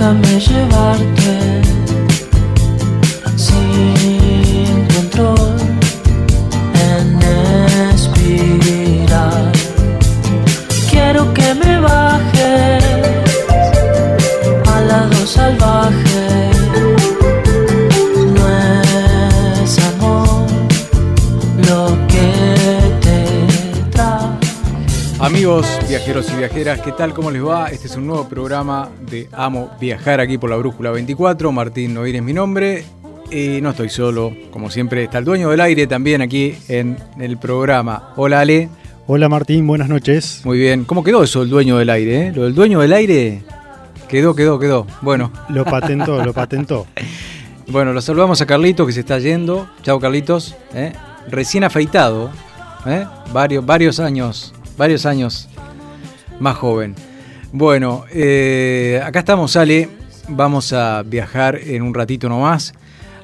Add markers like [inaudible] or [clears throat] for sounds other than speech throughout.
nunca me llevarte. Viajeros y viajeras, ¿qué tal? ¿Cómo les va? Este es un nuevo programa de Amo Viajar aquí por la Brújula 24. Martín Noir es mi nombre. Y no estoy solo, como siempre está el dueño del aire también aquí en el programa. Hola Ale. Hola Martín, buenas noches. Muy bien. ¿Cómo quedó eso, el dueño del aire? eh? Lo del dueño del aire quedó, quedó, quedó. Bueno, Lo patentó, lo patentó. [laughs] bueno, lo saludamos a Carlitos que se está yendo. Chao Carlitos. ¿eh? Recién afeitado. ¿eh? Varios, varios años, varios años más joven. Bueno, eh, acá estamos, Ale. Vamos a viajar en un ratito nomás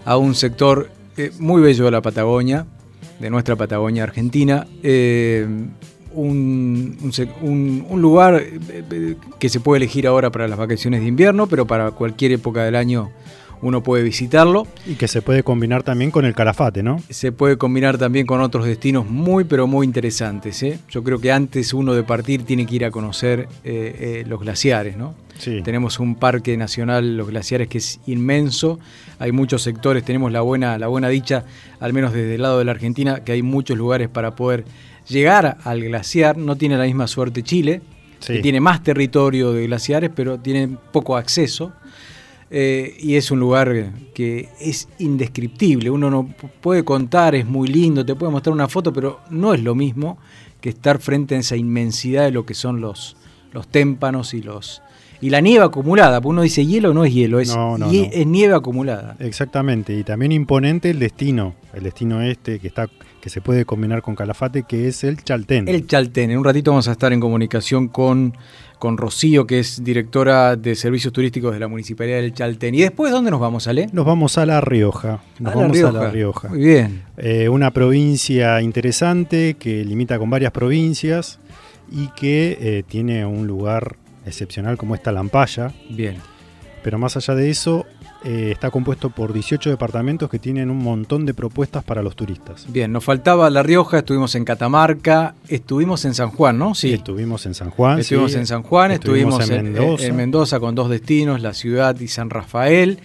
a un sector eh, muy bello de la Patagonia, de nuestra Patagonia Argentina. Eh, un, un lugar que se puede elegir ahora para las vacaciones de invierno, pero para cualquier época del año uno puede visitarlo. Y que se puede combinar también con el calafate, ¿no? Se puede combinar también con otros destinos muy, pero muy interesantes. ¿eh? Yo creo que antes uno de partir tiene que ir a conocer eh, eh, los glaciares, ¿no? Sí. Tenemos un parque nacional, los glaciares, que es inmenso. Hay muchos sectores, tenemos la buena, la buena dicha, al menos desde el lado de la Argentina, que hay muchos lugares para poder llegar al glaciar. No tiene la misma suerte Chile, Sí. que tiene más territorio de glaciares, pero tiene poco acceso. Eh, y es un lugar que es indescriptible. Uno no puede contar, es muy lindo, te puede mostrar una foto, pero no es lo mismo que estar frente a esa inmensidad de lo que son los, los témpanos y los y la nieve acumulada. Porque uno dice hielo, no es hielo, es, No, no, hie- no. es nieve acumulada. Exactamente. Y también imponente el destino. El destino este que está que se puede combinar con calafate, que es el Chaltén. El Chaltén. En un ratito vamos a estar en comunicación con, con Rocío, que es directora de servicios turísticos de la Municipalidad del Chaltén. ¿Y después dónde nos vamos, Ale? Nos vamos a La Rioja. Nos A La vamos a La Rioja. Rioja. Muy bien. Eh, una provincia interesante que limita con varias provincias y que eh, tiene un lugar excepcional como esta Lampaya. Bien. Pero más allá de eso, eh, está compuesto por 18 departamentos que tienen un montón de propuestas para los turistas. Bien, nos faltaba La Rioja, estuvimos en Catamarca, estuvimos en San Juan, ¿no? Sí. Estuvimos en San Juan. Estuvimos sí. en San Juan, estuvimos, Estuvimos en en, Mendoza. en Mendoza con dos destinos, la ciudad y San Rafael.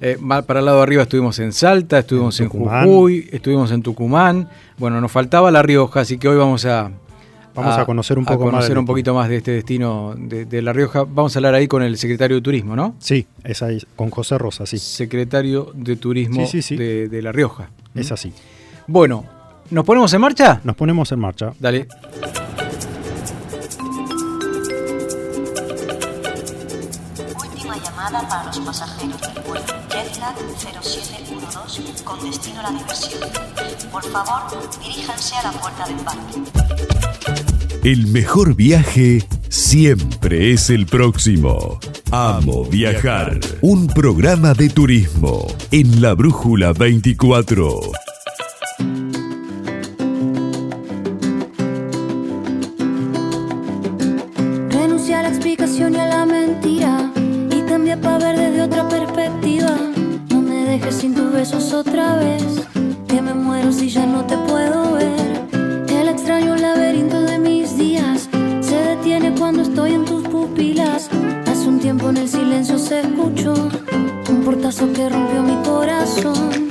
Eh, para el lado de arriba estuvimos en Salta, estuvimos en, En. Jujuy, estuvimos en Tucumán. Bueno, nos faltaba La Rioja, así que hoy vamos a, Vamos a conocer un a poco más conocer del un poquito más de este destino de, de La Rioja. Vamos a hablar ahí con el secretario de Turismo, ¿no? Sí, es ahí, con José Rosa, sí. Secretario de Turismo Sí, sí, sí. De, de La Rioja. Es así. Bueno, ¿nos ponemos en marcha? Nos ponemos en marcha. Dale. Última llamada para los pasajeros del vuelo Jetlag 0712 con destino a la diversión. Por favor, diríjanse a la puerta de embarque. El mejor viaje siempre es el próximo. Amo viajar. Un programa de turismo en la Brújula 24. Renuncié a la explicación y a la mentira y cambié para ver desde otra perspectiva. No me dejes sin tus besos otra vez, portazo que rompió mi corazón.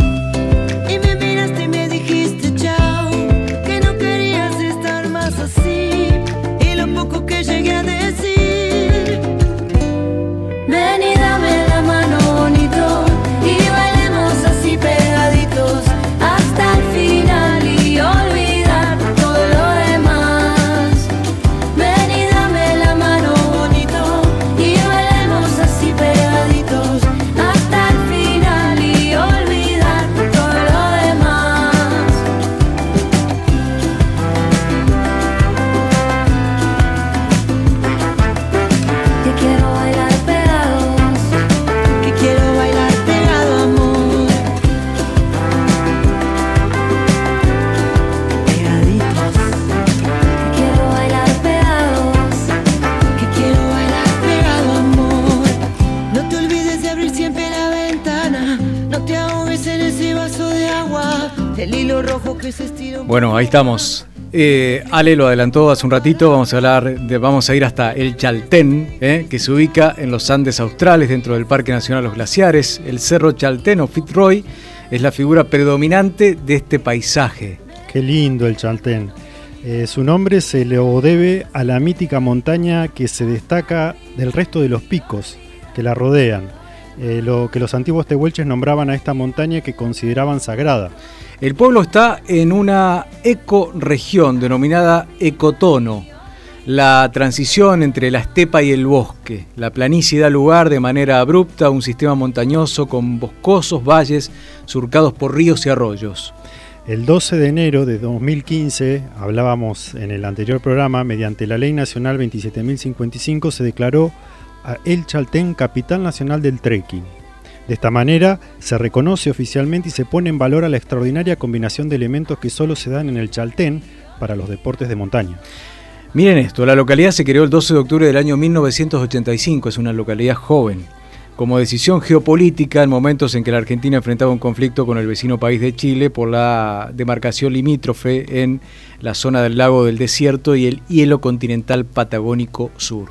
Bueno, ahí estamos. Eh, Ale lo adelantó hace un ratito, vamos a hablar vamos a ir hasta el Chaltén, eh, que se ubica en los Andes australes dentro del Parque Nacional Los Glaciares. El Cerro Chaltén o Fitzroy es la figura predominante de este paisaje. Qué lindo el Chaltén. Eh, su nombre se le debe a la mítica montaña que se destaca del resto de los picos que la rodean. Lo que los antiguos tehuelches nombraban a esta montaña que consideraban sagrada. El pueblo está en una ecorregión denominada ecotono, la transición entre la estepa y el bosque. La planicie da lugar de manera abrupta a un sistema montañoso con boscosos valles surcados por ríos y arroyos. El 12 de enero de 2015, hablábamos en el anterior programa, mediante la Ley Nacional 27.055 se declaró a El Chaltén capital nacional del trekking. De esta manera se reconoce oficialmente y se pone en valor a la extraordinaria combinación de elementos que solo se dan en el Chaltén para los deportes de montaña. Miren esto, la localidad se creó el 12 de octubre del año 1985, es una localidad joven. Como decisión geopolítica en momentos en que la Argentina enfrentaba un conflicto con el vecino país de Chile por la demarcación limítrofe en la zona del lago del desierto y el hielo continental patagónico sur.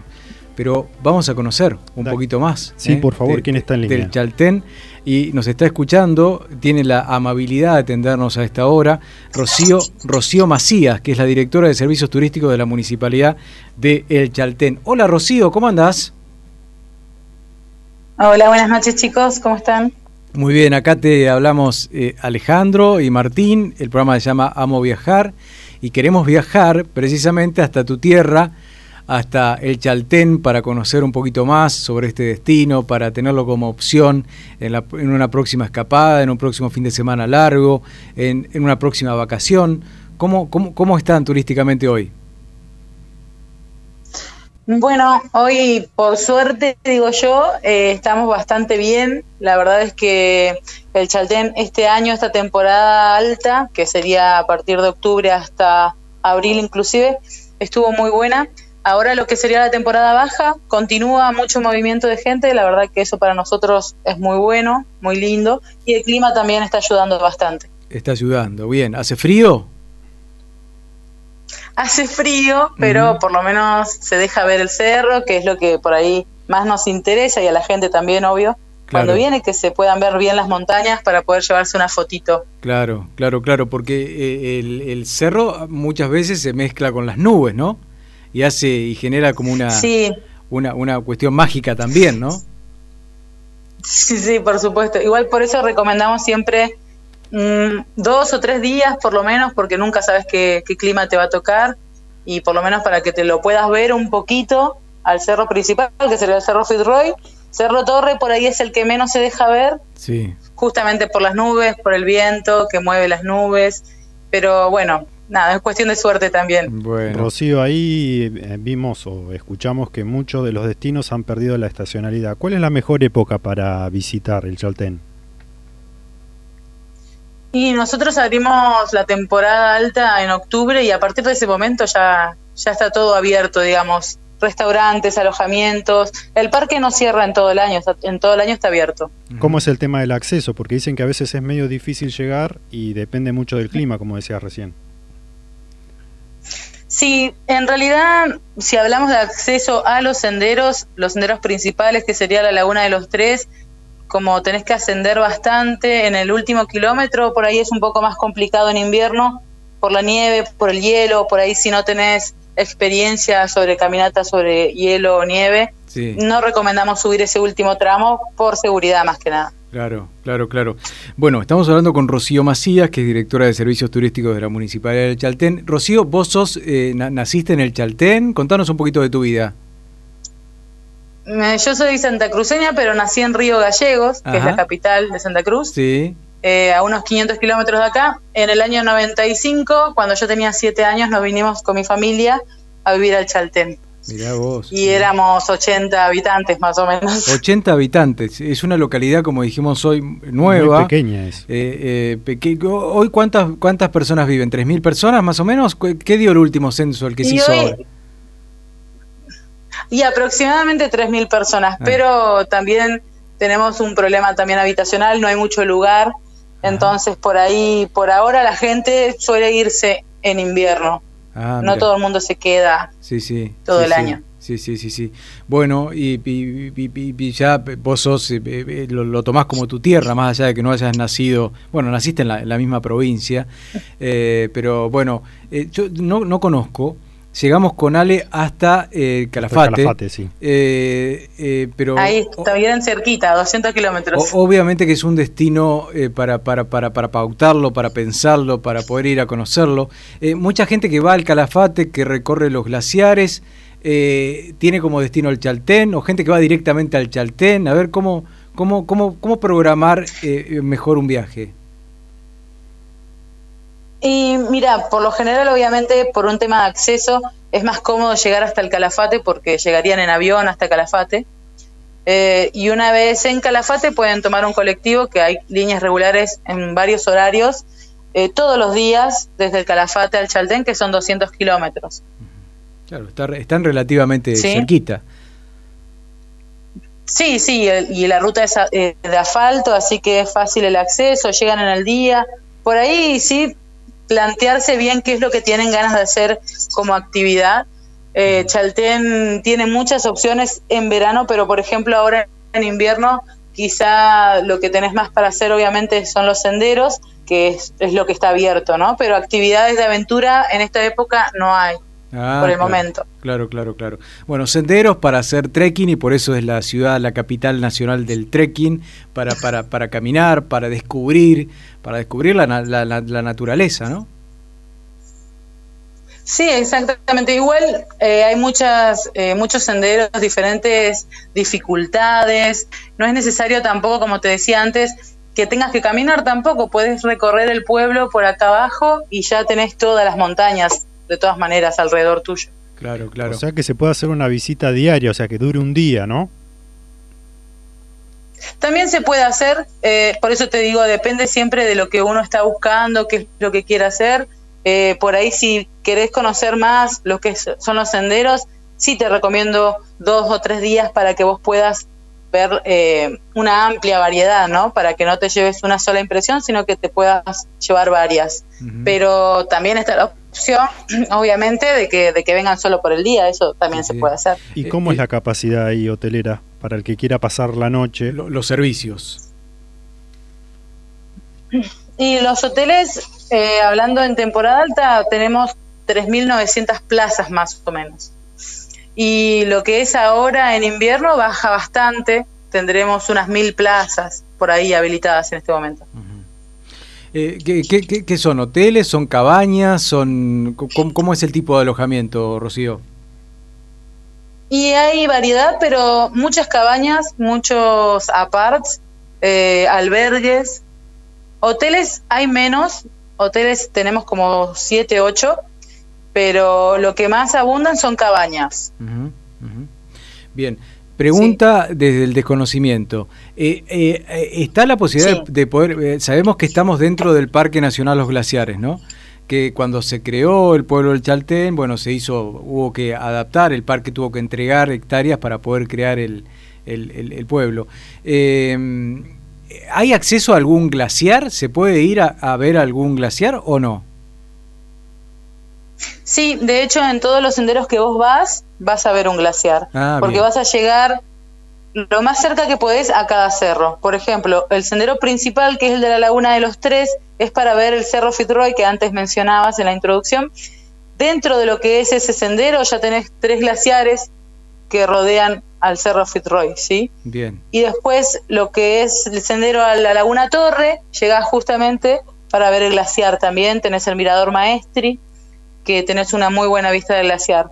Pero vamos a conocer un poquito más. Sí, por favor, ¿quién está en línea? Del Chaltén y nos está escuchando, tiene la amabilidad de atendernos a esta hora, Rocío, Rocío Macías, que es la directora de Servicios Turísticos de la Municipalidad de El Chaltén. Hola Rocío, ¿cómo andás? Hola, buenas noches chicos, ¿cómo están? Muy bien, acá te hablamos eh, Alejandro y Martín, el programa se llama Amo Viajar y queremos viajar precisamente hasta tu tierra, hasta el Chaltén para conocer un poquito más sobre este destino, para tenerlo como opción en, la- una próxima escapada, en un próximo fin de semana largo, en, en una próxima vacación. ¿Cómo, cómo, cómo están turísticamente hoy? Bueno, hoy por suerte, digo yo, eh, estamos bastante bien. La verdad es que el Chaltén este año, esta temporada alta, que sería a partir de octubre hasta abril inclusive, estuvo muy buena. Ahora lo que sería la temporada baja, continúa mucho movimiento de gente, la verdad que eso para nosotros es muy bueno, muy lindo, y el clima también está ayudando bastante. Está ayudando, bien. ¿Hace frío? Hace frío, pero por lo menos se deja ver el cerro, que es lo que por ahí más nos interesa y a la gente también, obvio. Claro. Cuando viene, que se puedan ver bien las montañas para poder llevarse una fotito. Claro, claro, claro, porque eh, el, el cerro muchas veces se mezcla con las nubes, ¿no? Y hace y genera como una, Sí, una, una cuestión mágica también, ¿no? sí, sí, por supuesto. Igual por eso recomendamos siempre mm, dos o tres días por lo menos, porque nunca sabes qué, qué clima te va a tocar y por lo menos para que te lo puedas ver un poquito al cerro principal, que sería el Cerro Fitzroy. Cerro Torre por ahí es el que menos se deja ver, Sí. justamente por las nubes, por el viento que mueve las nubes, pero bueno, nada, es cuestión de suerte también. Bueno. Rocío, ahí eh, vimos o escuchamos que muchos de los destinos han perdido la estacionalidad. ¿Cuál es la mejor época para visitar el Chaltén? Y nosotros abrimos la temporada alta en octubre y a partir de ese momento ya, ya está todo abierto, digamos, restaurantes, alojamientos. El parque no cierra en todo el año, está- en todo el año está abierto. ¿Cómo es el tema del acceso? Porque dicen que a veces es medio difícil llegar y depende mucho del clima, como decías recién. Sí, en realidad, si hablamos de acceso a los senderos, los senderos principales, que sería la Laguna de los Tres, como tenés que ascender bastante en el último kilómetro, por ahí es un poco más complicado en invierno, por la nieve, por el hielo, por ahí si no tenés experiencia sobre caminata sobre hielo o nieve, Sí, no recomendamos subir ese último tramo por seguridad más que nada. Claro, claro, claro. Bueno, estamos hablando con Rocío Macías, que es directora de Servicios Turísticos de la Municipalidad del Chaltén. Rocío, vos sos, eh, na- naciste en el Chaltén. Contanos un poquito de tu vida. Eh, Yo soy santacruceña, pero nací en Río Gallegos, que es la capital de Santa Cruz. Sí, eh, a unos 500 kilómetros de acá. En el año 95, cuando yo tenía 7 años, nos vinimos con mi familia a vivir al Chaltén. Mirá vos. Y éramos 80 habitantes más o menos. [laughs] 80 habitantes. Es una localidad, como dijimos hoy, nueva. Muy pequeña es. Eh, eh, peque- ¿Hoy cuántas, cuántas personas viven? ¿3.000 personas más o menos? ¿Qué dio el último censo, el que se Y hizo hoy- ahora? Y aproximadamente 3.000 personas, Ah. pero también tenemos un problema también habitacional, no hay mucho lugar. Entonces por ahí, por ahora la gente suele irse en invierno. Ah, no todo el mundo se queda Sí, sí. todo sí, el año. Sí, sí, sí, sí. Bueno, y, y- y- y- y ya vos sos, eh, eh, lo, lo tomás como tu tierra, más allá de que no hayas nacido, bueno, naciste en la, en la misma provincia, [laughs] eh, pero bueno, eh, yo no, no conozco, llegamos con Ale hasta eh, Calafate. Calafate, sí. eh, eh, pero Ahí está bien cerquita, 200 kilómetros. obviamente que es un destino eh, para, para, para, para pautarlo, para pensarlo, para poder ir a conocerlo. Eh, mucha gente que va al Calafate, que recorre los glaciares, eh, tiene como destino el Chaltén, o gente que va directamente al Chaltén. A ver cómo, cómo, cómo, cómo programar eh, mejor un viaje. Y mira, por lo general, obviamente, por un tema de acceso, es más cómodo llegar hasta el Calafate porque llegarían en avión hasta Calafate. Eh, y una vez en Calafate pueden tomar un colectivo, que hay líneas regulares en varios horarios, eh, todos los días, desde el Calafate al Chaltén, que son 200 kilómetros. Claro, está- están relativamente Sí. cerquita. Sí, sí, el- y la ruta es a- eh, de asfalto, así que es fácil el acceso, llegan en el día. Por ahí sí, plantearse bien qué es lo que tienen ganas de hacer como actividad. Eh, Chaltén tiene muchas opciones en verano, pero por ejemplo ahora en invierno quizá lo que tenés más para hacer obviamente son los senderos, que es, es lo que está abierto, ¿no? Pero actividades de aventura en esta época no hay, Ah, por el claro. momento. Claro, claro, claro. Bueno, senderos para hacer trekking y por eso es la ciudad, la capital nacional del trekking, para, para, para caminar, para descubrir, para descubrir la, na- la, la- la naturaleza, ¿no? Sí, exactamente. Igual eh, hay muchas, eh, muchos senderos, diferentes dificultades. No es necesario tampoco, como te decía antes, que tengas que caminar tampoco. Puedes recorrer el pueblo por acá abajo y ya tenés todas las montañas, de todas maneras, alrededor tuyo. Claro, claro. O sea que se puede hacer una visita diaria, o sea que dure un día, ¿no? También se puede hacer, eh, por eso te digo, depende siempre de lo que uno está buscando, qué es lo que quiere hacer. Eh, por ahí si querés conocer más lo que son los senderos, sí te recomiendo dos o tres días para que vos puedas ver eh, una amplia variedad, ¿no? Para que no te lleves una sola impresión, sino que te puedas llevar varias. Pero también está la opción, [clears throat] obviamente, de que, de que vengan solo por el día, eso también Sí, se puede hacer. ¿Y Eh, cómo eh, es la capacidad ahí hotelera para el que quiera pasar la noche? Lo- los servicios. Y los hoteles, eh, hablando en temporada alta, tenemos 3.900 plazas más o menos. Y lo que es ahora en invierno baja bastante, tendremos unas 1.000 plazas por ahí habilitadas en este momento. Eh, ¿qué, qué, qué- son? ¿Hoteles? ¿Son cabañas? son ¿cómo, cómo es el tipo de alojamiento, Rocío? Y hay variedad, pero muchas cabañas, muchos aparts, eh, albergues. Hoteles hay menos, hoteles tenemos como 7, 8, pero lo que más abundan son cabañas. Bien, pregunta desde el desconocimiento. Eh, eh, ¿Está la posibilidad Sí. de, de poder, eh, sabemos que estamos dentro del Parque Nacional Los Glaciares, ¿no? Que cuando se creó el pueblo del Chaltén, bueno, se hizo, hubo que adaptar, el parque tuvo que entregar hectáreas para poder crear el, el- el- el pueblo. ¿Hay acceso a algún glaciar? ¿Se puede ir a, a ver algún glaciar o no? Sí, de hecho en todos los senderos que vos vas, vas a ver un glaciar, Ah, porque bien. vas a llegar lo más cerca que podés a cada cerro. Por ejemplo, el sendero principal, que es el de la Laguna de los Tres, es para ver el Cerro Fitzroy que antes mencionabas en la introducción. Dentro de lo que es ese sendero ya tenés tres glaciares que rodean al Cerro Fitzroy, ¿sí? Bien. Y después lo que es el sendero a la Laguna Torre, llegás justamente para ver el glaciar también, tenés el Mirador Maestri, que tenés una muy buena vista del glaciar.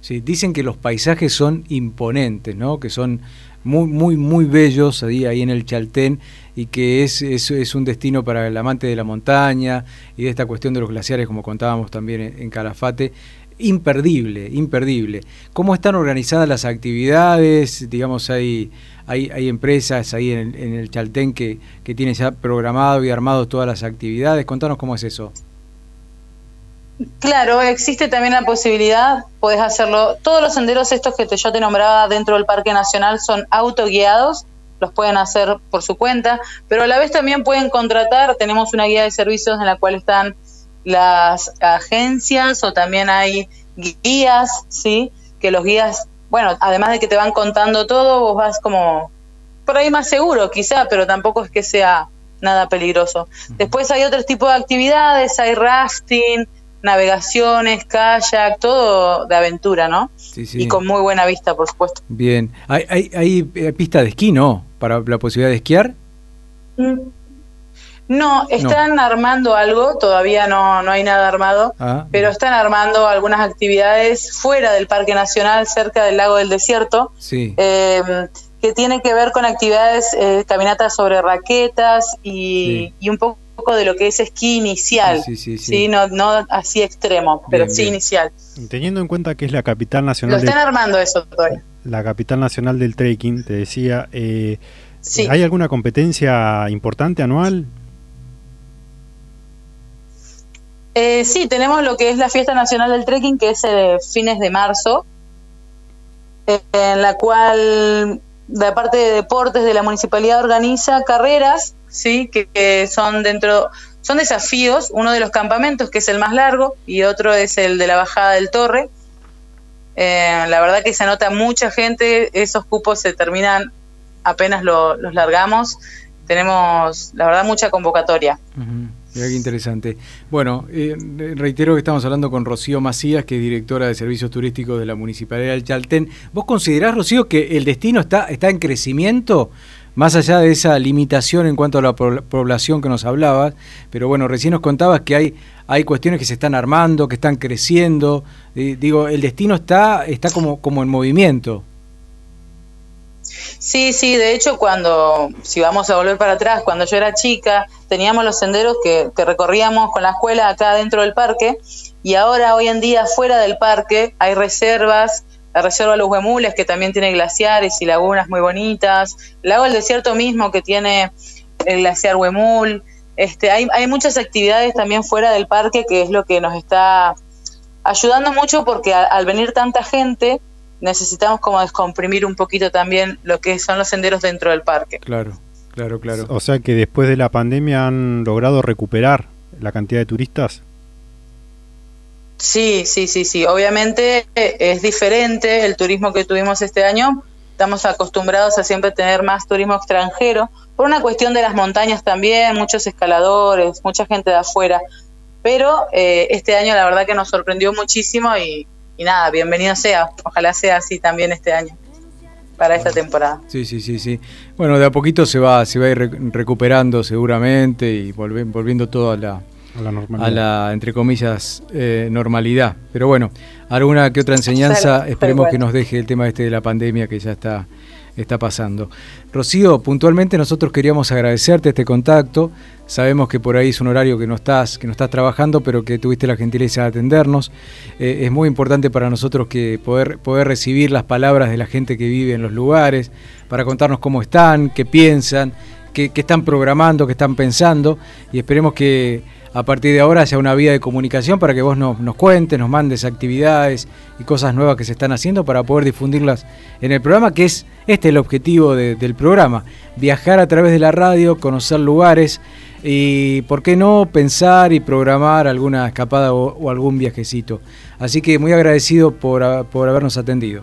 Sí, dicen que los paisajes son imponentes, ¿no? Que son muy, muy, muy bellos ahí, ahí en el Chaltén y que es, es, es un destino para el amante de la montaña y de esta cuestión de los glaciares, como contábamos también en, Calafate. Imperdible, imperdible. ¿Cómo están organizadas las actividades? Digamos, hay, hay, hay empresas ahí en en el Chaltén que, que tienen ya programado y armado todas las actividades. Contanos cómo es eso. Claro, existe también la posibilidad, podés hacerlo, todos los senderos estos que te, yo te nombraba dentro del Parque Nacional son autoguiados, los pueden hacer por su cuenta, pero a la vez también pueden contratar, tenemos una guía de servicios en la cual están las agencias o también hay guías, ¿sí? Que los guías, bueno, además de que te van contando todo, vos vas como por ahí más seguro quizá, pero tampoco es que sea nada peligroso. Después hay otros tipos de actividades, hay rafting, navegaciones, kayak, todo de aventura, ¿no? Sí, sí. Y con muy buena vista, por supuesto. Bien. ¿Hay, hay, hay eh, pista de esquí, no? Para la posibilidad de esquiar. Mm. No, están armando algo, todavía no, no hay nada armado, Ah, pero están armando algunas actividades fuera del Parque Nacional, cerca del Lago del Desierto, Sí. eh, que tienen que ver con actividades, eh, caminatas sobre raquetas y, Sí. y un poco de lo que es esquí inicial, Sí, sí, sí, sí. No, no así extremo, pero Bien, sí bien. inicial. Teniendo en cuenta que es la capital Lo nacional del, están armando eso todavía. la capital nacional del trekking, te decía, eh, Sí. ¿hay alguna competencia importante anual? Eh, sí, tenemos lo que es la Fiesta Nacional del Trekking, que es eh, fines de marzo, en la cual la parte de deportes de la municipalidad organiza carreras, sí, que, son dentro, son desafíos. Uno de los campamentos que es el más largo y otro es el de la bajada del Torre. Eh, la verdad que se anota mucha gente, esos cupos se terminan apenas lo- los largamos. Tenemos, la verdad, mucha convocatoria. Ujú. Mirá qué interesante. Bueno, eh, reitero que estamos hablando con Rocío Macías, que es directora de Servicios Turísticos de la Municipalidad del Chaltén. ¿Vos considerás, Rocío, que el destino está, está en crecimiento? Más allá de esa limitación en cuanto a la po- población que nos hablabas, pero bueno, recién nos contabas que hay, hay cuestiones que se están armando, que están creciendo. Digo, el destino está, está como, como en movimiento. Sí, sí, de hecho cuando, si vamos a volver para atrás, cuando yo era chica, teníamos los senderos que, que recorríamos con la escuela acá dentro del parque y ahora hoy en día fuera del parque hay reservas, la reserva Los Huemules que también tiene glaciares y lagunas muy bonitas, el lago del desierto mismo que tiene el glaciar Huemul, este, hay, hay muchas actividades también fuera del parque que es lo que nos está ayudando mucho porque a- al venir tanta gente necesitamos como descomprimir un poquito también lo que son los senderos dentro del parque. Claro, claro, claro. O sea que después de la pandemia han logrado recuperar la cantidad de turistas. Sí, sí, sí, sí. Obviamente eh, es diferente el turismo que tuvimos este año. Estamos acostumbrados a siempre tener más turismo extranjero, por una cuestión de las montañas también, muchos escaladores, mucha gente de afuera. Pero eh, este año la verdad que nos sorprendió muchísimo y, y nada, bienvenido sea. Ojalá sea así también este año, para esta temporada. Sí, sí, sí, sí. Bueno, de a poquito se va, se va a ir rec- recuperando seguramente y volviendo todo a la, A la normalidad. a la entre comillas, eh, normalidad. Pero bueno, alguna que otra enseñanza esperemos que nos deje el tema este de la pandemia que ya está, está pasando. Rocío, puntualmente nosotros queríamos agradecerte este contacto. Sabemos que por ahí es un horario que no estás, que no estás trabajando, pero que tuviste la gentileza de atendernos. Eh, es muy importante para nosotros que poder, poder recibir las palabras de la gente que vive en los lugares, para contarnos cómo están, qué piensan, qué, qué están programando, qué están pensando, y esperemos que a partir de ahora haya una vía de comunicación para que vos nos, nos cuentes, nos mandes actividades y cosas nuevas que se están haciendo para poder difundirlas en el programa, que es este el objetivo de- del programa, viajar a través de la radio, conocer lugares y, ¿por qué no?, pensar y programar alguna escapada o, algún viajecito. Así que muy agradecido por, por habernos atendido.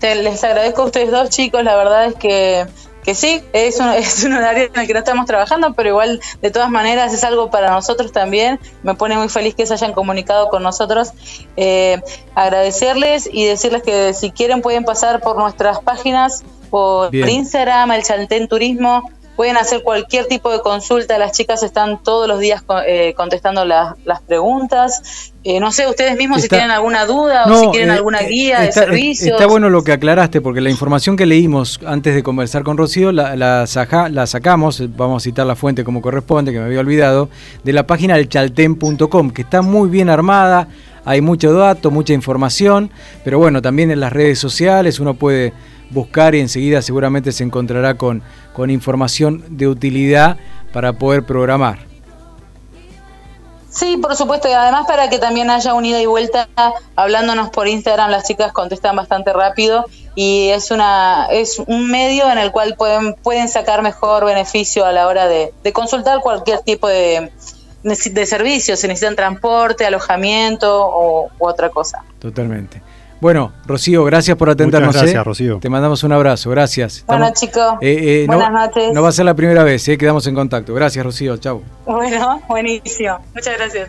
Te- les agradezco a ustedes dos chicos, la verdad es que, que sí, es un, [laughs] es un horario en el que no estamos trabajando, pero igual de todas maneras es algo para nosotros también. Me pone muy feliz que se hayan comunicado con nosotros. Eh, agradecerles y decirles que si quieren pueden pasar por nuestras páginas, por Bien. Instagram, el Chaltén Turismo. Pueden hacer cualquier tipo de consulta, las chicas están todos los días eh, contestando las- las preguntas. Eh, no sé, ustedes mismos si tienen alguna duda o si quieren eh, alguna guía está, de servicios. Está bueno lo que aclaraste, porque la información que leímos antes de conversar con Rocío la, la, saja- la sacamos, vamos a citar la fuente como corresponde, que me había olvidado, de la página del chalten.com, que está muy bien armada, hay mucho dato, mucha información, pero bueno, también en las redes sociales uno puede buscar y enseguida seguramente se encontrará con, con información de utilidad para poder programar. Sí, por supuesto, y además para que también haya un ida y vuelta hablándonos por Instagram, las chicas contestan bastante rápido y es una es un medio en el cual pueden pueden sacar mejor beneficio a la hora de, de consultar cualquier tipo de, de, de servicios, si necesitan transporte, alojamiento o u otra cosa. Totalmente. Bueno, Rocío, gracias por atendernos. Muchas gracias, ¿eh? Rocío. Te mandamos un abrazo, gracias. Bueno, chicos, eh, eh, buenas no, noches. no va a ser la primera vez, ¿eh? quedamos en contacto. Gracias, Rocío, chau. Bueno, buenísimo. Muchas gracias.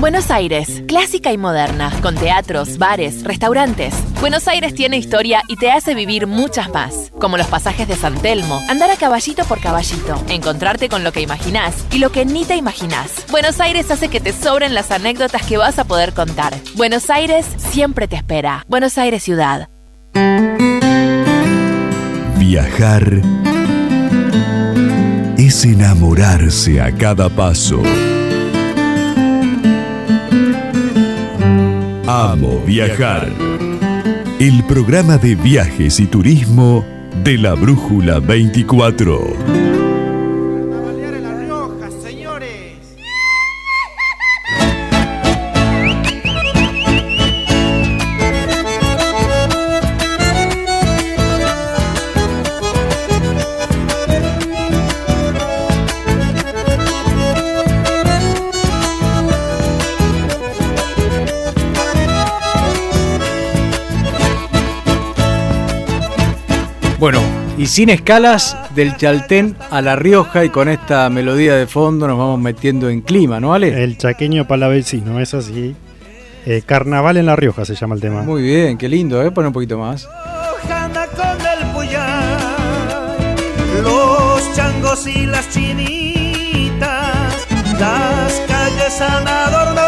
Buenos Aires, clásica y moderna, con teatros, bares, restaurantes. Buenos Aires tiene historia y te hace vivir muchas más, como los pasajes de San Telmo, andar a caballito por caballito, encontrarte con lo que imaginás y lo que ni te imaginás. Buenos Aires hace que te sobren las anécdotas que vas a poder contar. Buenos Aires siempre te espera. Buenos Aires Ciudad. Viajar es enamorarse a cada paso. Amo Viajar. El programa de viajes y turismo de la Brújula 24. Sin escalas, del Chaltén a La Rioja y con esta melodía de fondo nos vamos metiendo en clima, ¿no, Ale? El chaqueño palavecino, es así. Eh, Carnaval en La Rioja se llama el tema. Muy bien, qué lindo, ¿eh? Pon un poquito más. Los changos y las chinitas, las calles han adornado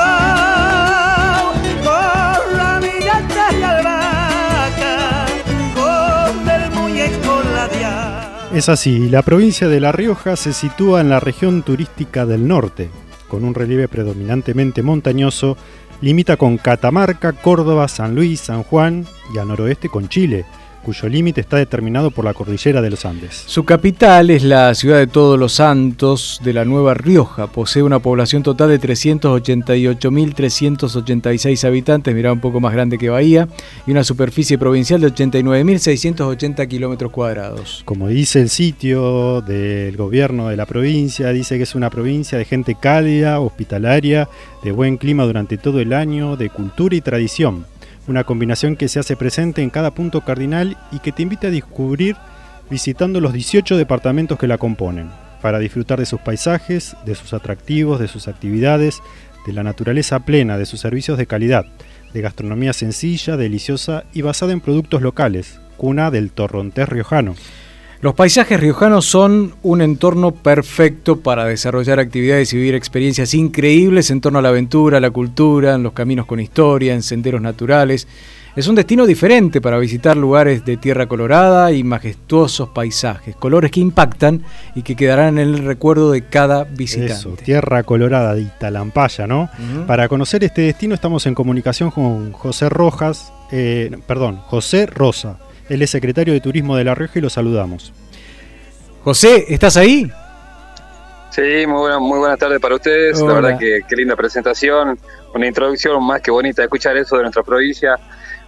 Es así, la provincia de La Rioja se sitúa en la región turística del norte, con un relieve predominantemente montañoso, limita con Catamarca, Córdoba, San Luis, San Juan y al noroeste con Chile, cuyo límite está determinado por la cordillera de los Andes. Su capital es la ciudad de Todos los Santos de la Nueva Rioja. Posee una población total de 388.386 habitantes, mirá un poco más grande que Bahía, y una superficie provincial de 89.680 kilómetros cuadrados. Como dice el sitio del gobierno de la provincia, dice que es una provincia de gente cálida, hospitalaria, de buen clima durante todo el año, de cultura y tradición. Una combinación que se hace presente en cada punto cardinal y que te invita a descubrir visitando los 18 departamentos que la componen, para disfrutar de sus paisajes, de sus atractivos, de sus actividades, de la naturaleza plena, de sus servicios de calidad, de gastronomía sencilla, deliciosa y basada en productos locales, cuna del torrontés riojano. Los paisajes riojanos son un entorno perfecto para desarrollar actividades y vivir experiencias increíbles en torno a la aventura, la cultura, en los caminos con historia, en senderos naturales. Es un destino diferente para visitar lugares de tierra colorada y majestuosos paisajes, colores que impactan y que quedarán en el recuerdo de cada visitante. Eso, tierra colorada de Italampaya, ¿no? Para conocer este destino estamos en comunicación con José Rojas, eh, perdón, José Rosa. Él es secretario de Turismo de La Rioja y lo saludamos. José, ¿estás ahí? Sí, muy, buena, muy buenas tardes para ustedes. Hola. La verdad que qué linda presentación, una introducción más que bonita. Escuchar eso de nuestra provincia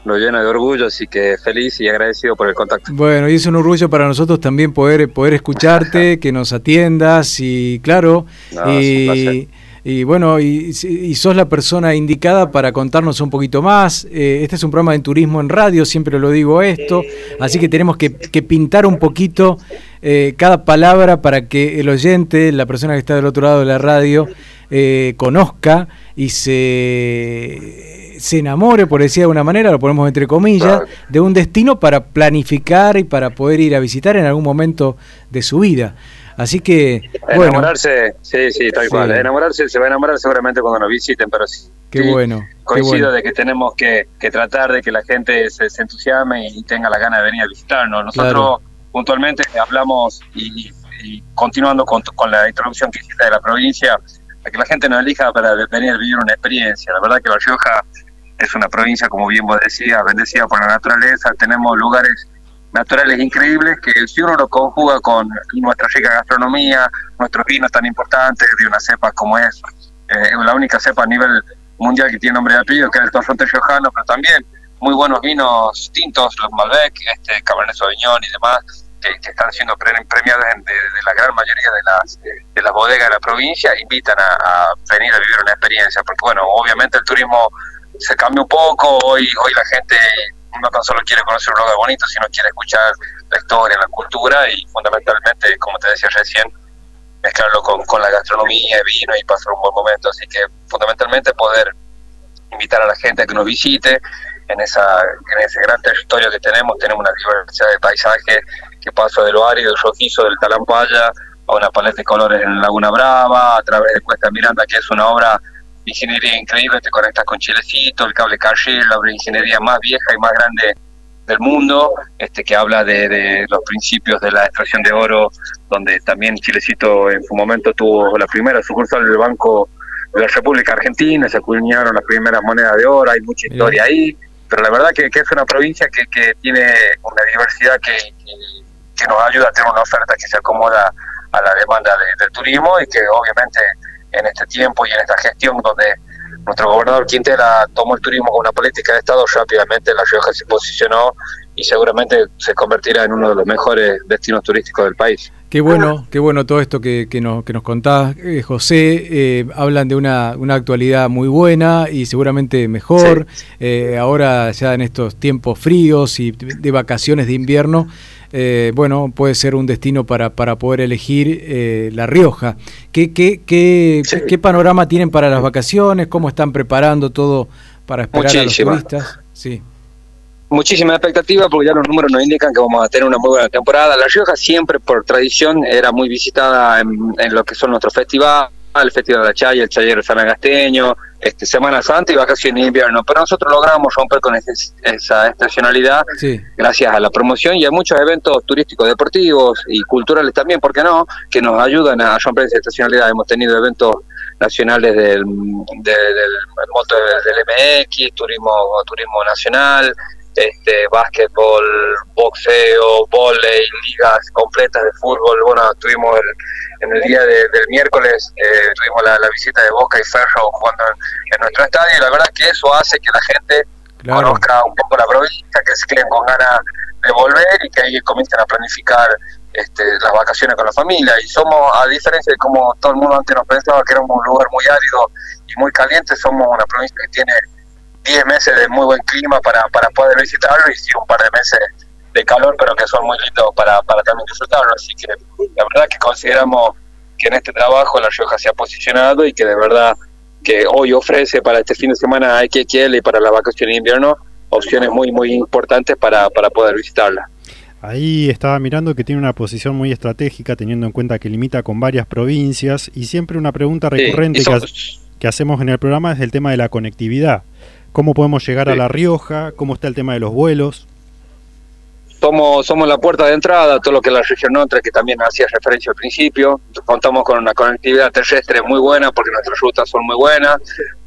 nos llena de orgullo, así que feliz y agradecido por el contacto. Bueno, y es un orgullo para nosotros también poder, poder escucharte, [laughs] que nos atiendas y claro, No, y. y bueno, y, y sos la persona indicada para contarnos un poquito más. Eh, este es un programa de turismo en radio, siempre lo digo esto, así que tenemos que, que pintar un poquito eh, cada palabra para que el oyente, la persona que está del otro lado de la radio, eh, conozca y se, se enamore, por decir de alguna manera, lo ponemos entre comillas, de un destino para planificar y para poder ir a visitar en algún momento de su vida. Así que, bueno, Enamorarse, sí, sí, tal Sí. cual. Enamorarse, se va a enamorar seguramente cuando nos visiten, pero sí. qué sí, bueno. qué Coincido bueno. de que tenemos que, que tratar de que la gente se, se entusiasme y tenga la gana de venir a visitarnos. Nosotros Claro. puntualmente hablamos y, y continuando con, con la introducción que hiciste de la provincia, a que la gente nos elija para venir a vivir una experiencia. La verdad que La Rioja es una provincia, como bien vos decías, bendecida por la naturaleza, tenemos lugares naturales increíbles que si uno lo conjuga con nuestra rica gastronomía, nuestros vinos tan importantes de una cepa como es eh, la única cepa a nivel mundial que tiene nombre de apellido, que es el torronte riojano, pero también muy buenos vinos tintos, los Malbec, este Cabernet Sauvignon y demás, que, están siendo pre- premiados en- de, de la gran mayoría de las de las bodegas de la provincia, invitan a, a venir a vivir una experiencia, porque bueno, obviamente el turismo se cambia un poco, hoy hoy la gente no tan solo quiere conocer un lugar bonito, sino quiere escuchar la historia, la cultura y fundamentalmente, como te decía recién, mezclarlo con, con la gastronomía, vino y pasar un buen momento. Así que fundamentalmente poder invitar a la gente a que nos visite en esa en ese gran territorio que tenemos. Tenemos una diversidad de paisajes que pasa del árido, del rojizo, del talampaya a una paleta de colores en Laguna Brava, a través de Cuesta Miranda, que es una obra ingeniería increíble, te conectas con Chilecito, el cable Calle, la ingeniería más vieja y más grande del mundo, este que habla de, de los principios de la extracción de oro, donde también Chilecito en su momento tuvo la primera sucursal del Banco de la República Argentina, se acuñaron las primeras monedas de oro, hay mucha historia ahí, pero la verdad que, que es una provincia que, que tiene una diversidad que, que- que nos ayuda a tener una oferta que se acomoda a la demanda de- del turismo y que obviamente en este tiempo y en esta gestión donde nuestro gobernador Quintela tomó el turismo como una política de Estado, rápidamente La Rioja se posicionó y seguramente se convertirá en uno de los mejores destinos turísticos del país. Qué bueno, qué bueno todo esto que, que nos, que nos contás, eh, José. Eh, hablan de una, una actualidad muy buena y seguramente mejor. Eh, ahora ya en estos tiempos fríos y de vacaciones de invierno, eh, bueno, puede ser un destino para, para poder elegir eh, La Rioja. ¿Qué, qué, qué, qué- qué panorama tienen para las vacaciones? ¿Cómo están preparando todo para esperar Muchísima. a los turistas? Sí. muchísima expectativa porque ya los números nos indican que vamos a tener una muy buena temporada. La Rioja siempre por tradición era muy visitada en, en lo que son nuestros festivales, el Festival de la Chaya, el Chayero San Agasteño, este, Semana Santa y vacaciones de invierno. Pero nosotros logramos romper con ese- esa estacionalidad Sí. gracias a la promoción y a muchos eventos turísticos, deportivos y culturales también, ¿por qué no?, que nos ayudan a romper esa estacionalidad. Hemos tenido eventos nacionales del, de- del moto del MX, turismo, turismo nacional, este básquetbol, boxeo, volei, ligas completas de fútbol. Bueno, tuvimos el- en el día de- del miércoles, eh, tuvimos la, la visita de Boca y Ferro jugando en, en nuestro estadio y la verdad que eso hace que la gente Claro. conozca un poco la provincia, que se queden con ganas de volver y que ahí comiencen a planificar este, las vacaciones con la familia. Y somos, a diferencia de como todo el mundo antes nos pensaba que éramos un lugar muy árido y muy caliente, somos una provincia que tiene 10 meses de muy buen clima para, para poder visitarlo y sí un par de meses de calor, pero que son muy lindos para, para también disfrutarlo. Así que la verdad que consideramos que en este trabajo La Rioja se ha posicionado y que de verdad que hoy ofrece para este fin de semana a XXL y para la vacación de invierno opciones muy muy importantes para, para poder visitarla. Ahí estaba mirando que tiene una posición muy estratégica teniendo en cuenta que limita con varias provincias y siempre una pregunta Sí, recurrente ha- que hacemos en el programa es el tema de la conectividad. ¿Cómo podemos llegar a. La Rioja? ¿Cómo está el tema de los vuelos? somos somos la puerta de entrada, todo lo que es la región norte, que también hacía referencia al principio. Contamos con una conectividad terrestre muy buena porque nuestras rutas son muy buenas.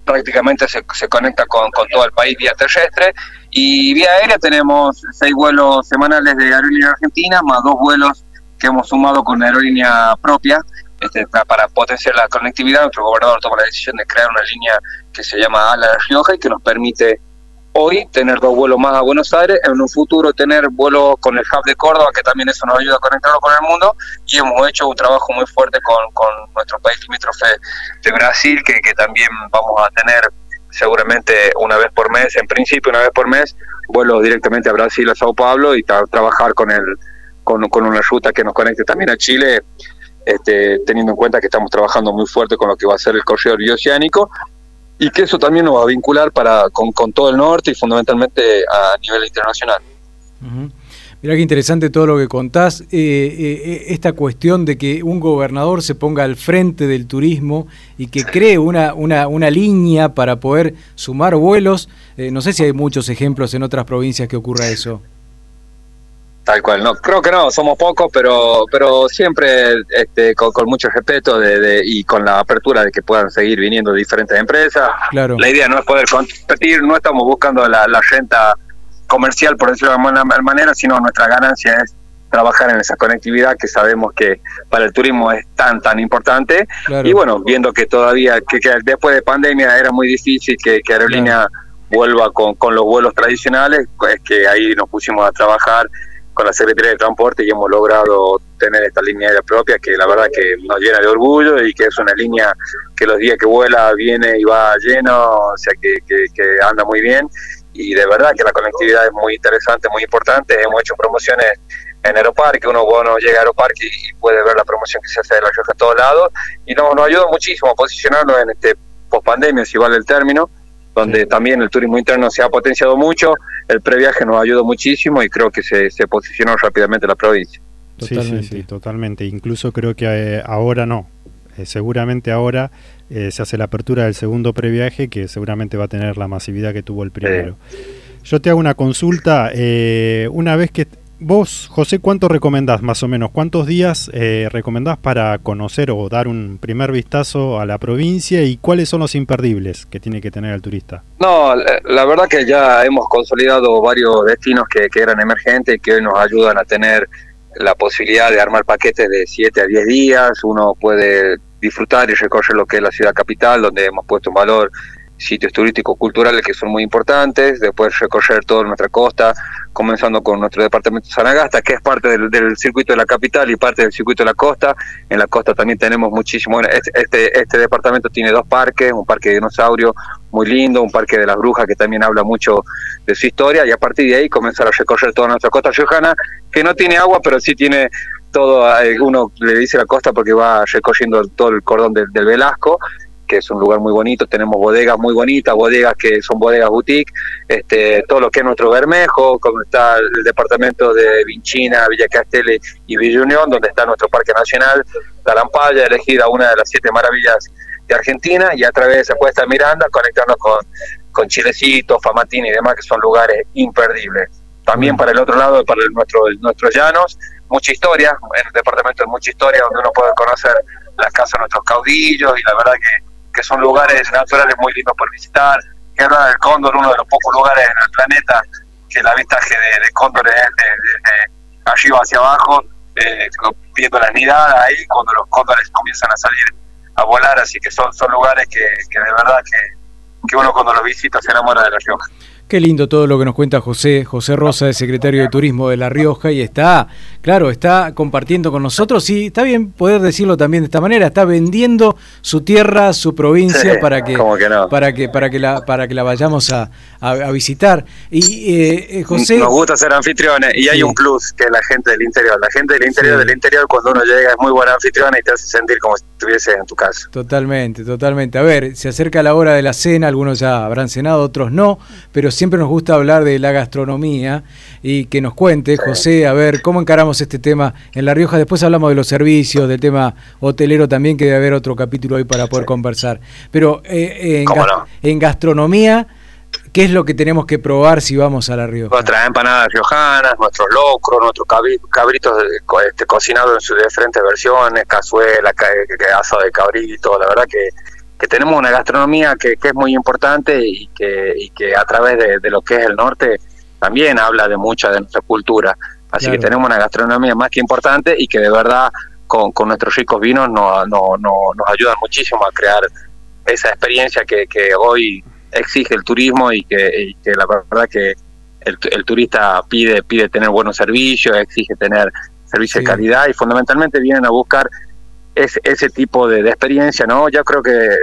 Prácticamente se, se conecta con, con todo el país vía terrestre. Y vía aérea tenemos seis vuelos semanales de Aerolínea Argentina, más dos vuelos que hemos sumado con aerolínea propia. Este, pa- para potenciar la conectividad, nuestro gobernador toma la decisión de crear una línea que se llama Ala Rioja y que nos permite hoy tener dos vuelos más a Buenos Aires, en un futuro tener vuelos con el hub de Córdoba, que también eso nos ayuda a conectarlo con el mundo, y hemos hecho un trabajo muy fuerte con, con nuestro país limítrofe de Brasil, que, que también vamos a tener seguramente una vez por mes, en principio una vez por mes, vuelos directamente a Brasil, a Sao Paulo, y tra- trabajar con, el, con, con una ruta que nos conecte también a Chile, este, teniendo en cuenta que estamos trabajando muy fuerte con lo que va a ser el corredor bioceánico, y que eso también nos va a vincular para con, con todo el norte y fundamentalmente a nivel internacional. Ujú. Mirá qué interesante todo lo que contás. Eh, eh, eh, esta cuestión de que un gobernador se ponga al frente del turismo y que cree una, una, una línea para poder sumar vuelos. Eh, no sé si hay muchos ejemplos en otras provincias que ocurra eso. Tal cual, no, creo que no, somos pocos, pero pero siempre este, con, con mucho respeto de, de- y con la apertura de que puedan seguir viniendo diferentes empresas. Claro. La idea no es poder competir, no estamos buscando la, la renta comercial, por decirlo de alguna manera, sino nuestra ganancia es trabajar en esa conectividad que sabemos que para el turismo es tan, tan importante. Claro. Y bueno, viendo que todavía, que, que después de pandemia era muy difícil que, que Aerolínea vuelva con, con los vuelos tradicionales, es que ahí nos pusimos a trabajar con la Secretaría de Transporte y hemos logrado tener esta línea aérea propia que la verdad que nos llena de orgullo y que es una línea que los días que vuela viene y va lleno, o sea que, que, que anda muy bien. Y de verdad que la conectividad es muy interesante, muy importante. Hemos hecho promociones en Aeroparque, uno bueno llega a Aeroparque y puede ver la promoción que se hace de la Rioja a todos lados. Y nos, nos ayuda muchísimo a posicionarnos en este post pandemia, si vale el término, donde también el turismo interno se ha potenciado mucho, el previaje nos ayudó muchísimo y creo que se, se posicionó rápidamente la provincia. Sí, sí, sí, totalmente. Incluso creo que eh, ahora no. Eh, seguramente ahora eh, se hace la apertura del segundo previaje que seguramente va a tener la masividad que tuvo el primero. Yo te hago una consulta. eh, una vez que vos, José, ¿cuánto recomendás más o menos? ¿Cuántos días eh, recomendás para conocer o dar un primer vistazo a la provincia y cuáles son los imperdibles que tiene que tener el turista? No, la, verdad que ya hemos consolidado varios destinos que, que eran emergentes y que hoy nos ayudan a tener la posibilidad de armar paquetes de 7 a 10 días. Uno puede disfrutar y recorrer lo que es la ciudad capital, donde hemos puesto en valor sitios turísticos culturales que son muy importantes, después recorrer toda nuestra costa, comenzando con nuestro departamento de Sanagasta, que es parte del, del circuito de la capital y parte del circuito de la costa. En la costa también tenemos muchísimo, este, este, este departamento tiene dos parques, un parque de dinosaurio muy lindo, un parque de las brujas que también habla mucho de su historia, y a partir de ahí comenzar a recorrer toda nuestra costa riojana, que no tiene agua, pero sí tiene todo, eh, uno le dice la costa porque va recorriendo todo el cordón del, del Velasco, que es un lugar muy bonito, tenemos bodegas muy bonitas, bodegas que son bodegas boutique, este, todo lo que es nuestro Bermejo, como está el departamento de Vinchina, Villa Castelli y Villa Unión, donde está nuestro Parque Nacional, la Lampaya, elegida una de las siete maravillas de Argentina, y a través de esa cuesta de Miranda conectarnos con, con Chilecito, Famatín y demás, que son lugares imperdibles. También para el otro lado, para el- nuestro, nuestros llanos, mucha historia, en el departamento hay mucha historia, donde uno puede conocer las casas de nuestros caudillos, y la verdad que, que son lugares naturales muy lindos por visitar. Guerra del Cóndor, uno de los pocos lugares en el planeta que el avistaje de, de cóndores es de, arriba hacia abajo, eh, viendo las nidadas ahí, cuando los cóndores comienzan a salir a volar, así que son, son lugares que, que de verdad que, que uno cuando los visita se enamora de La Rioja. Qué lindo todo lo que nos cuenta José, José Rosa, el secretario de Turismo de La Rioja, y está, claro, está compartiendo con nosotros, y está bien poder decirlo también de esta manera, está vendiendo su tierra, su provincia Sí, para que, no. para que, para que la, para que la vayamos a, a- a visitar. Y eh, eh, José, Nos gusta ser anfitriones y hay un plus que es la gente del interior. La gente del interior Sí. del interior cuando uno llega es muy buena anfitriona y te hace sentir como si estuviese en tu casa. Totalmente, totalmente. A ver, se acerca la hora de la cena, algunos ya habrán cenado, otros no, pero siempre nos gusta hablar de la gastronomía y que nos cuente, José, a ver, cómo encaramos este tema en La Rioja. Después hablamos de los servicios, del tema hotelero también, que debe haber otro capítulo hoy para poder conversar. Pero eh, en, ¿Cómo gas- no? en gastronomía, ¿qué es lo que tenemos que probar si vamos a La Rioja? Nuestras empanadas riojanas, nuestros locros, nuestros cabritos eh, este, cocinados en sus diferentes versiones, cazuela, ca- que- asado de cabrito, la verdad que, que tenemos una gastronomía que, que es muy importante y que, y que a través de, de lo que es el norte también habla de mucha de nuestra cultura. Así Claro. que tenemos una gastronomía más que importante y que de verdad con, con nuestros ricos vinos nos, no, no, nos ayudan muchísimo a crear esa experiencia que, que hoy exige el turismo y que, y que la verdad que el, el turista pide pide tener buenos servicios, exige tener servicios Sí. de calidad y fundamentalmente vienen a buscar ese, ese tipo de, experiencia, ¿no? Yo creo que eh,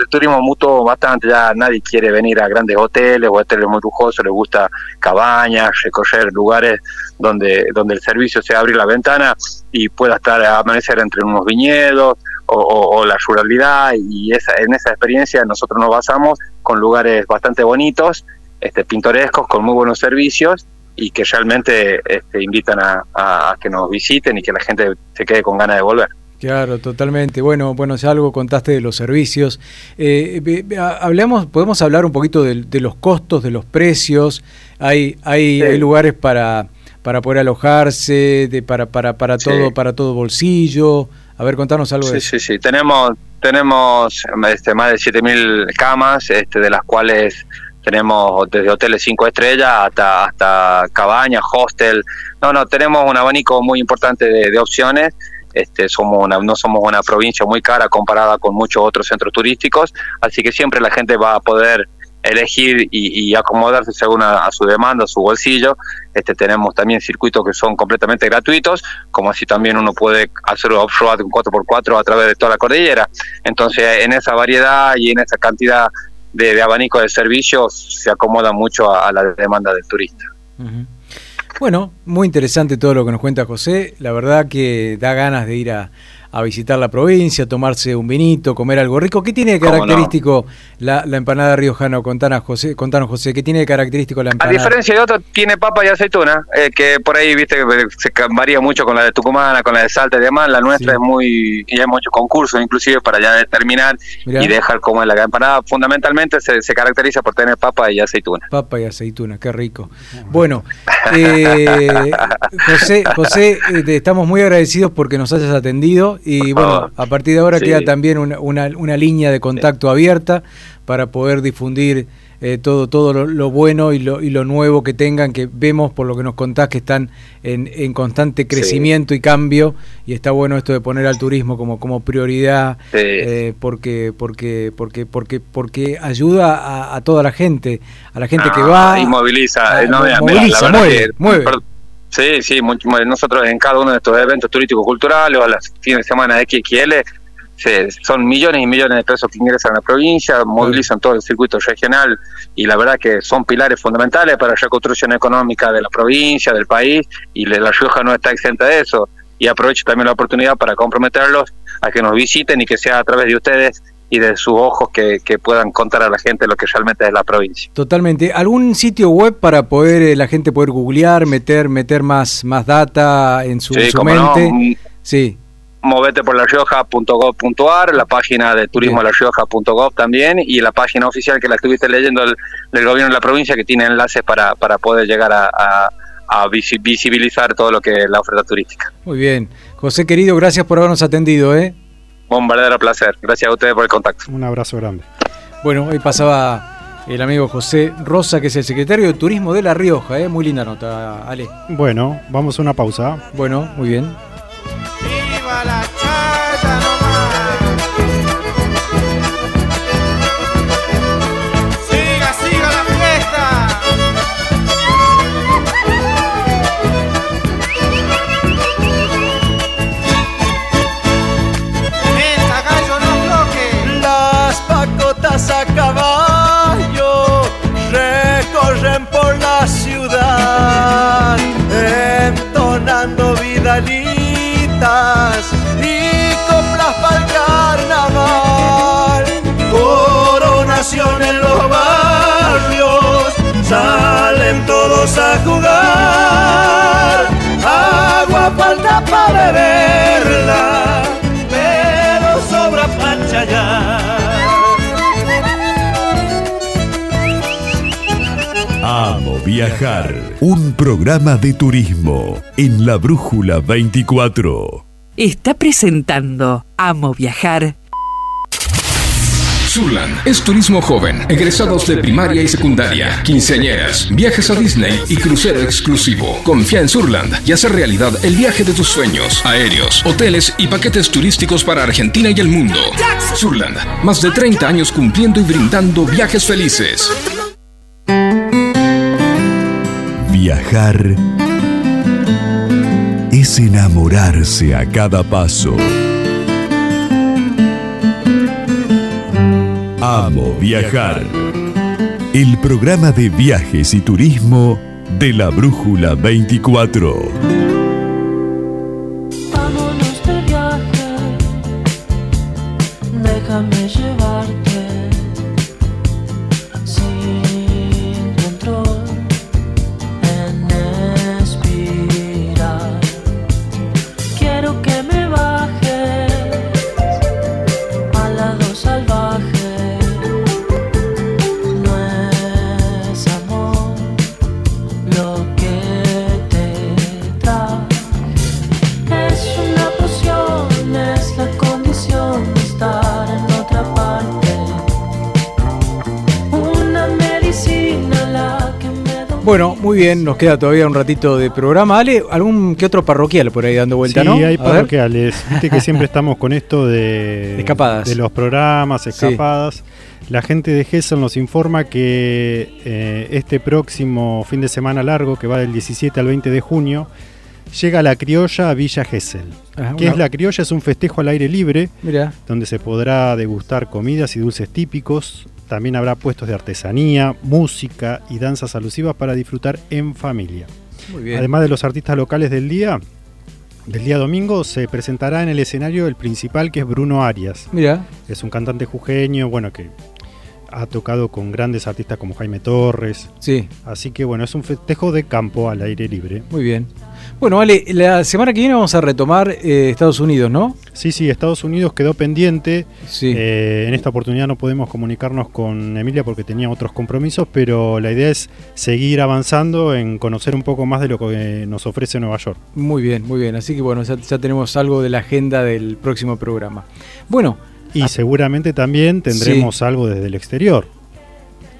el turismo mutó bastante, ya nadie quiere venir a grandes hoteles o hoteles muy lujosos, les gusta cabañas, recorrer lugares donde, donde el servicio sea abrir la ventana y pueda estar a amanecer entre unos viñedos o, la ruralidad y esa, en esa experiencia nosotros nos basamos con lugares bastante bonitos, este, pintorescos, con muy buenos servicios y que realmente este, invitan a que nos visiten y que la gente se quede con ganas de volver. Claro, totalmente. Bueno, bueno, ya algo contaste de los servicios. Eh, hablamos, podemos hablar un poquito de, de los costos, de los precios. Hay, hay, Sí. hay lugares para, para poder alojarse, de, para, para, para Sí. todo, para todo bolsillo. A ver, contanos algo de Sí, eso. sí, sí. Tenemos, tenemos este, más de 7.000 camas, este, de las cuales tenemos desde hoteles cinco estrellas hasta, hasta cabañas, hostel. No, no, tenemos un abanico muy importante de, de opciones. Este, somos una, no somos una provincia muy cara comparada con muchos otros centros turísticos, así que siempre la gente va a poder elegir y, acomodarse según a, su demanda, a su bolsillo. Este, tenemos también circuitos que son completamente gratuitos, como así también uno puede hacer off-road un 4x4 a través de toda la cordillera. Entonces, en esa variedad y en esa cantidad de, de abanico de servicios se acomoda mucho a, la demanda del turista. Bueno, muy interesante todo lo que nos cuenta José. La verdad que da ganas de ir a, a visitar la provincia, tomarse un vinito, comer algo rico. ¿Qué tiene de característico la, la empanada riojana? Contanos José, contanos, José, ¿qué tiene de característico la A empanada? diferencia de otros, tiene papa y aceituna, eh, que por ahí, viste, se varía mucho con la de Tucumana, con la de Salta y demás. La nuestra Sí. es muy, y hemos hecho concursos inclusive para ya determinar Mirá. y dejar como es la empanada. Fundamentalmente se, se caracteriza por tener papa y aceituna. Papa y aceituna, qué rico. Bueno, eh, [laughs] José, José eh, te estamos muy agradecidos porque nos hayas atendido y bueno, a partir de ahora sí. queda también una, una, una línea de contacto abierta para poder difundir eh, todo, todo lo, lo bueno y lo, y lo nuevo que tengan, que vemos por lo que nos contás que están en, en constante crecimiento y cambio y está bueno esto de poner al turismo como, como prioridad Sí. eh, porque, porque, porque, porque, porque ayuda a, a toda la gente, a la gente que Ah, va. y moviliza, Ah, eh, no, mo- mira, mira, moviliza, la mueve, que- mueve. per- Sí, sí, nosotros en cada uno de estos eventos turísticos culturales o a las fines de semana de XXL se- son millones y millones de pesos que ingresan a la provincia, movilizan todo el circuito regional y la verdad que son pilares fundamentales para la reconstrucción económica de la provincia, del país y La Rioja no está exenta de eso. Y aprovecho también la oportunidad para comprometerlos a que nos visiten y que sea a través de ustedes y de sus ojos que, que puedan contar a la gente lo que realmente es la provincia. Totalmente. ¿Algún sitio web para poder eh, la gente poder googlear, meter, meter más, más data en su, Sí, en su no, mente? mm, Sí. movete por larioja.gov.ar, la página de turismo larioja.gov también y la página oficial que la estuviste leyendo del, del gobierno de la provincia que tiene enlaces para, para poder llegar a, a- a visi- visibilizar todo lo que es la oferta turística. Muy bien. José querido, gracias por habernos atendido, ¿eh? Un verdadero placer. Gracias a ustedes por el contacto. Un abrazo grande. Bueno, hoy pasaba el amigo José Rosa, que es el secretario de Turismo de La Rioja, ¿eh? Muy linda nota, Ale. Bueno, vamos a una pausa. Bueno, muy bien. Para beberla, pero sobra para Amo Viajar, un programa de turismo en la Brújula 24. Está presentando Amo Viajar Surland es turismo joven, egresados de primaria y secundaria, quinceañeras, viajes a Disney y crucero exclusivo. Confía en Surland y hace realidad el viaje de tus sueños, aéreos, hoteles y paquetes turísticos para Argentina y el mundo. Surland, más de 30 años cumpliendo y brindando viajes felices. Viajar es enamorarse a cada paso. Amo Viajar, el programa de viajes y turismo de la Brújula 24. Bien, nos queda todavía un ratito de programa. Ale, algún que otro parroquial por ahí dando vuelta, sí, ¿no? hay A ver. parroquiales. Viste que siempre [laughs] estamos con esto de, Escapadas. de los programas, escapadas. La gente de Gesell nos informa que eh, este próximo fin de semana largo, que va del 17 al 20 de junio, llega la criolla a Villa Gesell. Ah, ¿Qué una- es la criolla? Es un festejo al aire libre donde se podrá degustar comidas y dulces típicos. También habrá puestos de artesanía, música y danzas alusivas para disfrutar en familia. muy bien. Además de los artistas locales del día, del día domingo se presentará en el escenario el principal que es Bruno Arias. Mira, Es un cantante jujeño, bueno, que ha tocado con grandes artistas como Jaime Torres. sí, Así que bueno, es un festejo de campo al aire libre. muy bien. Bueno, Ale, la semana que viene vamos a retomar eh, Estados Unidos, ¿no? Sí, sí, Estados Unidos quedó pendiente. Sí. Eh, en esta oportunidad no podemos comunicarnos con Emilia porque tenía otros compromisos, pero la idea es seguir avanzando en conocer un poco más de lo que nos ofrece Nueva York. Muy bien, muy bien. Así que bueno, ya, ya tenemos algo de la agenda del próximo programa. Bueno, Y Ah. seguramente también tendremos algo desde el exterior.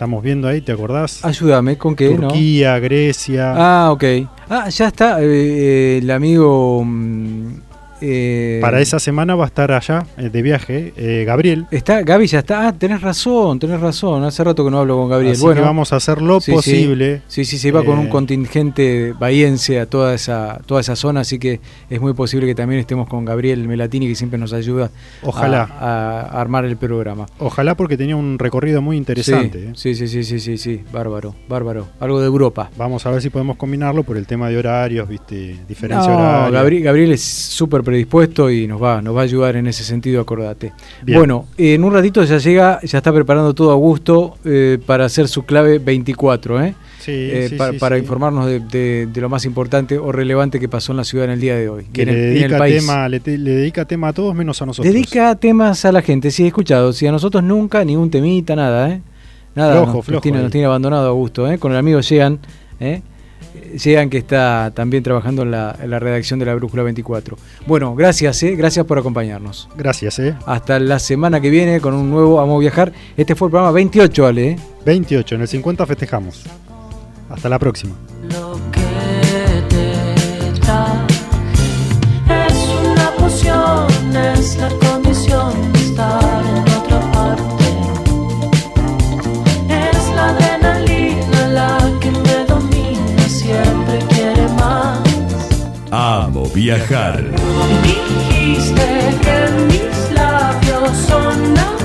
Estamos viendo ahí, ¿te acordás? ayúdame con qué, ¿no? Turquía, Grecia. Ah, ok. Ah, ya está eh, eh, el amigo... mm, eh, Para esa semana va a estar allá eh, de viaje eh, Gabriel. Está, Gaby ya está. Ah, tenés razón, tenés razón. Hace rato que no hablo con Gabriel. Así bueno, que vamos a hacer lo Sí, sí. posible. Sí, sí, se iba con un contingente bahiense a toda esa, toda esa zona, así que es muy posible que también estemos con Gabriel Melatini, que siempre nos ayuda Ojalá. A, a armar el programa. Ojalá porque tenía un recorrido muy interesante. Sí, sí, sí, sí, sí, sí, bárbaro, bárbaro. Algo de Europa. Vamos a ver si podemos combinarlo por el tema de horarios, viste, diferencia No, horaria. Gabriel, Gabriel es súper predispuesto y nos va, nos va a ayudar en ese sentido, acordate. Bien. Bueno, en un ratito ya llega, ya está preparando todo Augusto eh, para hacer su clave 24, ¿eh? Sí, Eh, sí, pa- sí, para informarnos de, de- de lo más importante o relevante que pasó en la ciudad en el día de hoy, Que en le, en el dedica país. tema, le, te- le dedica tema a todos menos a nosotros. Dedica temas a la gente, sí, he escuchado. Si a nosotros nunca, ni un temita, nada, ¿eh? Nada, Flojo, nos, nos flojo tiene, ahí. nos tiene abandonado a gusto, ¿eh? Con el amigo Llegan, ¿eh? Llegan que está también trabajando en la, en la redacción de la Brújula 24. Bueno, gracias, ¿eh? Gracias por acompañarnos. Gracias, ¿eh? Hasta la semana que viene con un nuevo Amo Viajar. Este fue el programa 28, Ale, ¿eh? 28, en el 50 festejamos. Hasta la próxima. Lo que te es una poción, es la viajar. Dijiste que mis labios son